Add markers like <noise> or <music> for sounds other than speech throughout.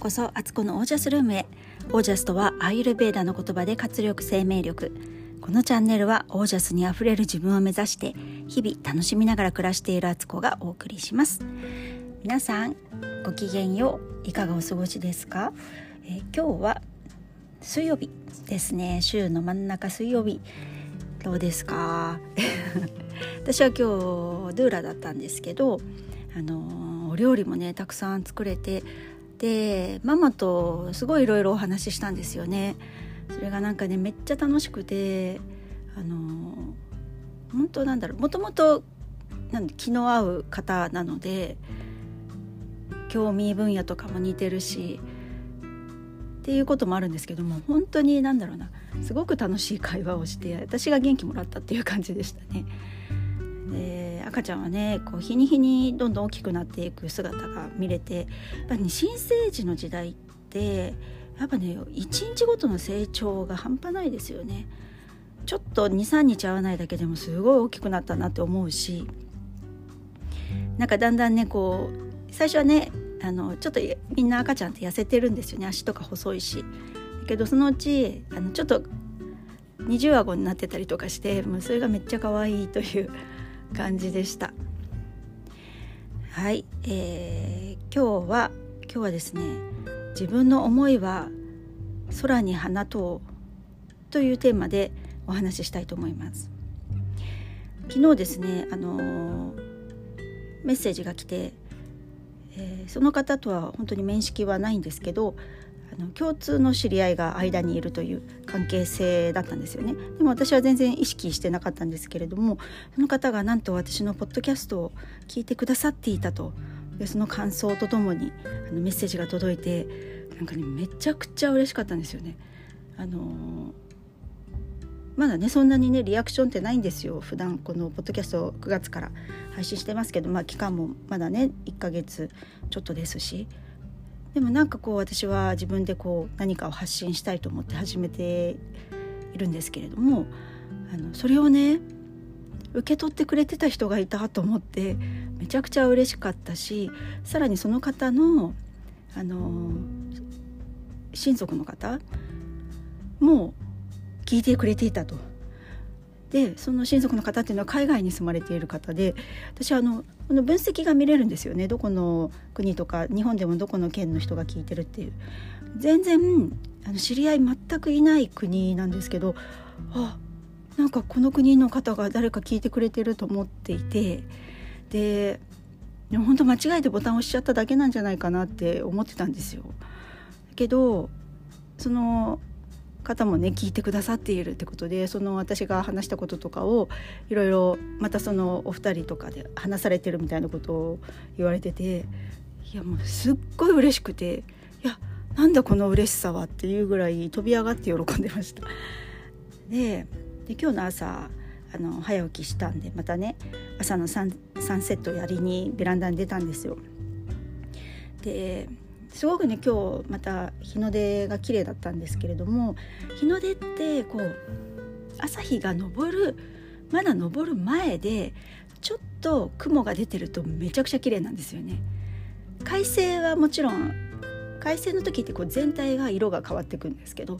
こそアツコのオージャスルームへ。オージャスとはアイルベーダの言葉で活力生命力。このチャンネルはオージャスにあふれる自分を目指して日々楽しみながら暮らしているアツコがお送りします。皆さんごきげんよういかがお過ごしですか、えー、今日は水曜日ですね。週の真ん中水曜日。どうですか？<laughs> 私は今日ドゥーラだったんですけどあのお料理もねたくさん作れてでママとすごいいろいろお話ししたんですよねそれがなんかねめっちゃ楽しくてあの本当なんだろうもともと気の合う方なので興味分野とかも似てるしっていうこともあるんですけども本当に何だろうなすごく楽しい会話をして私が元気もらったっていう感じでしたね。で赤ちゃんはねこう日に日にどんどん大きくなっていく姿が見れてやっぱり、ね、新生児の時代ってやっぱね一日ごとの成長が半端ないですよね。ちょっと23日会わないだけでもすごい大きくなったなって思うしなんかだんだんねこう最初はねあのちょっとみんな赤ちゃんって痩せてるんですよね足とか細いし。だけどそのうちあのちょっと二重顎になってたりとかしてもうそれがめっちゃ可愛いという感じでした。はい、えー、今日は今日はですね自分の思いは空に放とうというテーマでお話ししたいと思います。昨日ですねあのメッセージが来て、えー、その方とは本当に面識はないんですけどの共通の知り合いが間にいるという関係性だったんですよね。でも私は全然意識してなかったんですけれどもその方がなんと私のポッドキャストを聞いてくださっていたと。でその感想とともにあのメッセージが届いてなんかねめちゃくちゃ嬉しかったんですよね。あのまだねそんなにねリアクションってないんですよ。普段このポッドキャスト9月から配信してますけどまあ期間もまだね1ヶ月ちょっとですし。でもなんかこう私は自分でこう何かを発信したいと思って始めているんですけれどもあのそれをね受け取ってくれてた人がいたと思ってめちゃくちゃ嬉しかったしさらにその方のあの親族の方も聞いてくれていたと。でその親族の方っていうのは海外に住まれている方で私あのこの分析が見れるんですよねどこの国とか日本でもどこの県の人が聞いてるっていう全然あの知り合い全くいない国なんですけどあなんかこの国の方が誰か聞いてくれてると思っていてで本当間違えてボタン押しちゃっただけなんじゃないかなって思ってたんですよ。けどその方もね聞いてくださっているってことでその私が話したこととかをいろいろまたそのお二人とかで話されてるみたいなことを言われてていやもうすっごい嬉しくていやなんだこの嬉しさはっていうぐらい飛び上がって喜んでました。<laughs> でで今日の朝あの早起きしたんでまたね朝のサンサンセットやりにベランダに出たんですよ。ですごくね今日また日の出が綺麗だったんですけれども日の出ってこう朝日が昇るまだ昇る前でちょっと雲が出てるとめちゃくちゃ綺麗なんですよね。快晴はもちろん快晴の時ってこう全体が色が変わってくんですけど、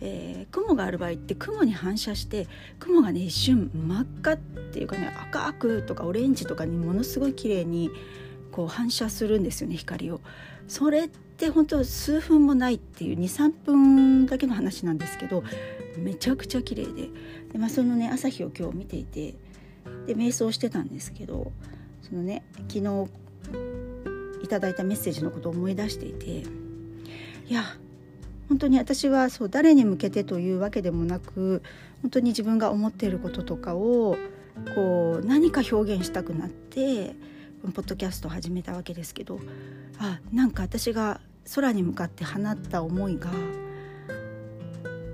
えー、雲がある場合って雲に反射して雲がね一瞬真っ赤っていうかね赤くとかオレンジとかにものすごい綺麗にこう反射するんですよね光を。それって本当数分もないっていう23分だけの話なんですけどめちゃくちゃ綺麗でで、まあ、そのね朝日を今日見ていてで瞑想してたんですけどそのね昨日いただいたメッセージのことを思い出していていや本当に私はそう誰に向けてというわけでもなく本当に自分が思っていることとかをこう何か表現したくなってポッドキャストを始めたわけですけどあなんか私が空に向かって放った思いが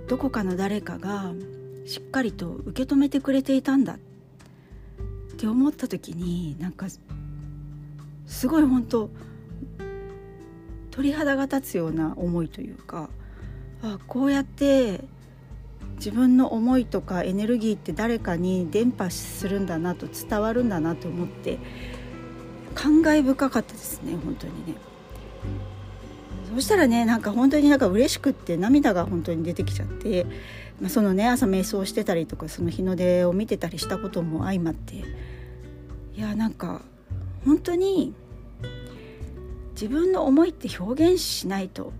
どこかの誰かがしっかりと受け止めてくれていたんだって思った時になんかすごい本当鳥肌が立つような思いというかあこうやって自分の思いとかエネルギーって誰かに伝播するんだなと伝わるんだなと思って感慨深かったですね本当にねそしたらねなんか本当になんか嬉しくって涙が本当に出てきちゃって、まあ、そのね朝瞑想してたりとかその日の出を見てたりしたことも相まっていやなんか本当に自分の思いって表現しないと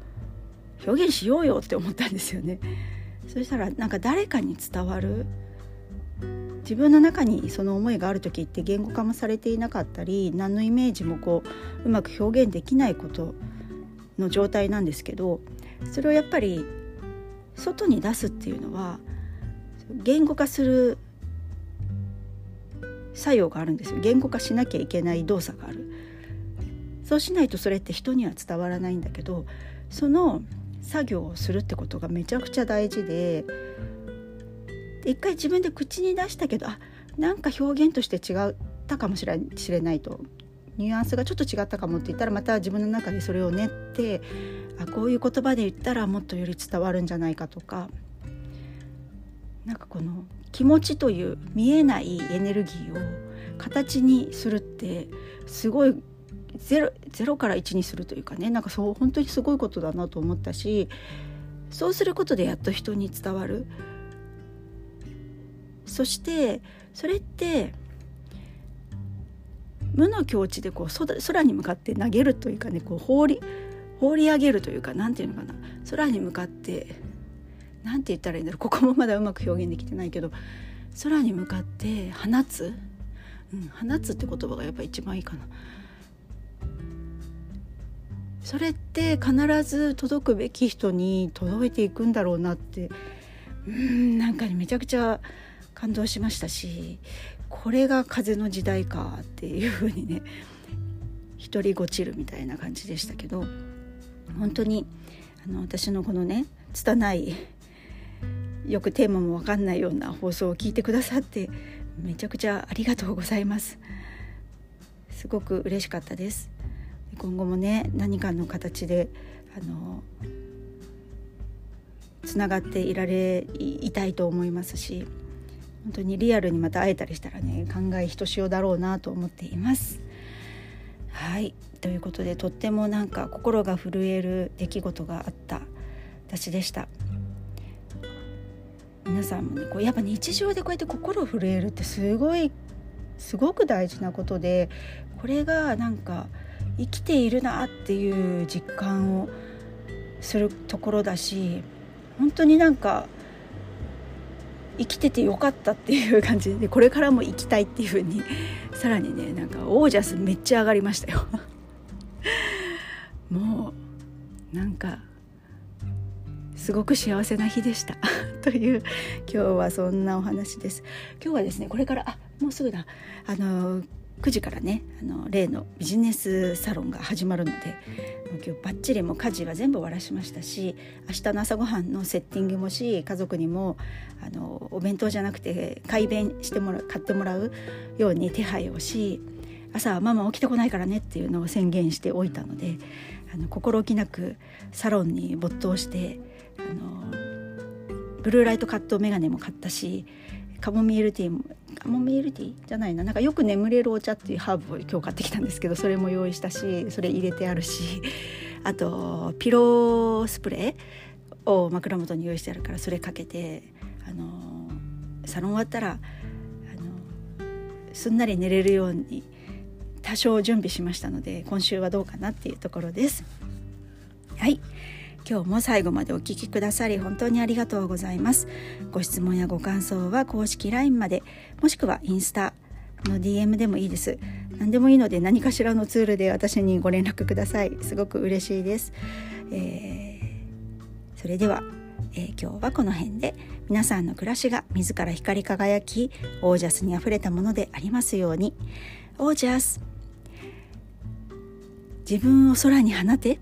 表現しようよって思ったんですよね。そしたらなんか誰かに伝わる自分の中にその思いがある時って言語化もされていなかったり何のイメージもこううまく表現できないことの状態なんですけどそれをやっぱり外に出すっていうのは言語化する作用があるんですよ。言語化しなきゃいけない動作がある。そうしないとそれって人には伝わらないんだけどその作業をするってことがめちゃくちゃ大事で一回自分で口に出したけどあなんか表現として違ったかもしれないと。ニュアンスがちょっと違ったかもって言ったらまた自分の中でそれを練ってあこういう言葉で言ったらもっとより伝わるんじゃないかとか。なんかこの気持ちという見えないエネルギーを形にするってすごいゼロゼロから1にするというかね。なんかそう本当にすごいことだなと思ったしそうすることでやっと人に伝わる。そしてそれって無の境地でこう空に向かって投げるというかねこう放り放り上げるというか何て言うのかな。空に向かって何て言ったらいいんだろう。ここもまだうまく表現できてないけど空に向かって放つ、うん、放つって言葉がやっぱ一番いいかな。それって必ず届くべき人に届いていくんだろうなって。うんなんかめちゃくちゃ感動しましたしこれが風の時代かっていう風にね独りごちるみたいな感じでしたけど本当にあの私のこのね拙いよくテーマも分かんないような放送を聞いてくださってめちゃくちゃありがとうございます。すごく嬉しかったです。今後もね何かの形であのつながっていられいたいと思いますし本当にリアルにまた会えたりしたらね考えひとしおだろうなと思っています。はいということでとってもなんか心が震える出来事があった私でした。皆さんもねこうやっぱ日常でこうやって心震えるってすごいすごく大事なことでこれがなんか生きているなっていう実感をするところだし本当になんか生きててよかったっていう感じでこれからも生きたいっていう風に <laughs> さらにねなんかオージャスめっちゃ上がりましたよ。<laughs> もうなんかすごく幸せな日でした。<laughs> という今日はそんなお話です。今日はですねこれからあもうすぐだ。あの9時からねあの例のビジネスサロンが始まるので今日バッチリも家事は全部終わらしましたし明日の朝ごはんのセッティングもし家族にもあのお弁当じゃなくて改便してもら買ってもらうように手配をし朝はママ起きてこないからねっていうのを宣言しておいたのであの心置きなくサロンに没頭してあのブルーライトカットメガネも買ったしカモミールティーもカモミールティーじゃないななんかよく眠れるお茶っていうハーブを今日買ってきたんですけどそれも用意したしそれ入れてあるし <laughs> あとピロースプレーを枕元に用意してあるからそれかけてあのサロン終わったらあのすんなり寝れるように多少準備しましたので今週はどうかなっていうところです。はい今日も最後までお聴きくださり本当にありがとうございます。ご質問やご感想は公式 LINE までもしくはインスタの DM でもいいです。何でもいいので何かしらのツールで私にご連絡ください。すごく嬉しいです、えー、それでは、えー、今日はこの辺で皆さんの暮らしが自ら光り輝きオージャスにあふれたものでありますように。オージャス自分を空に放て。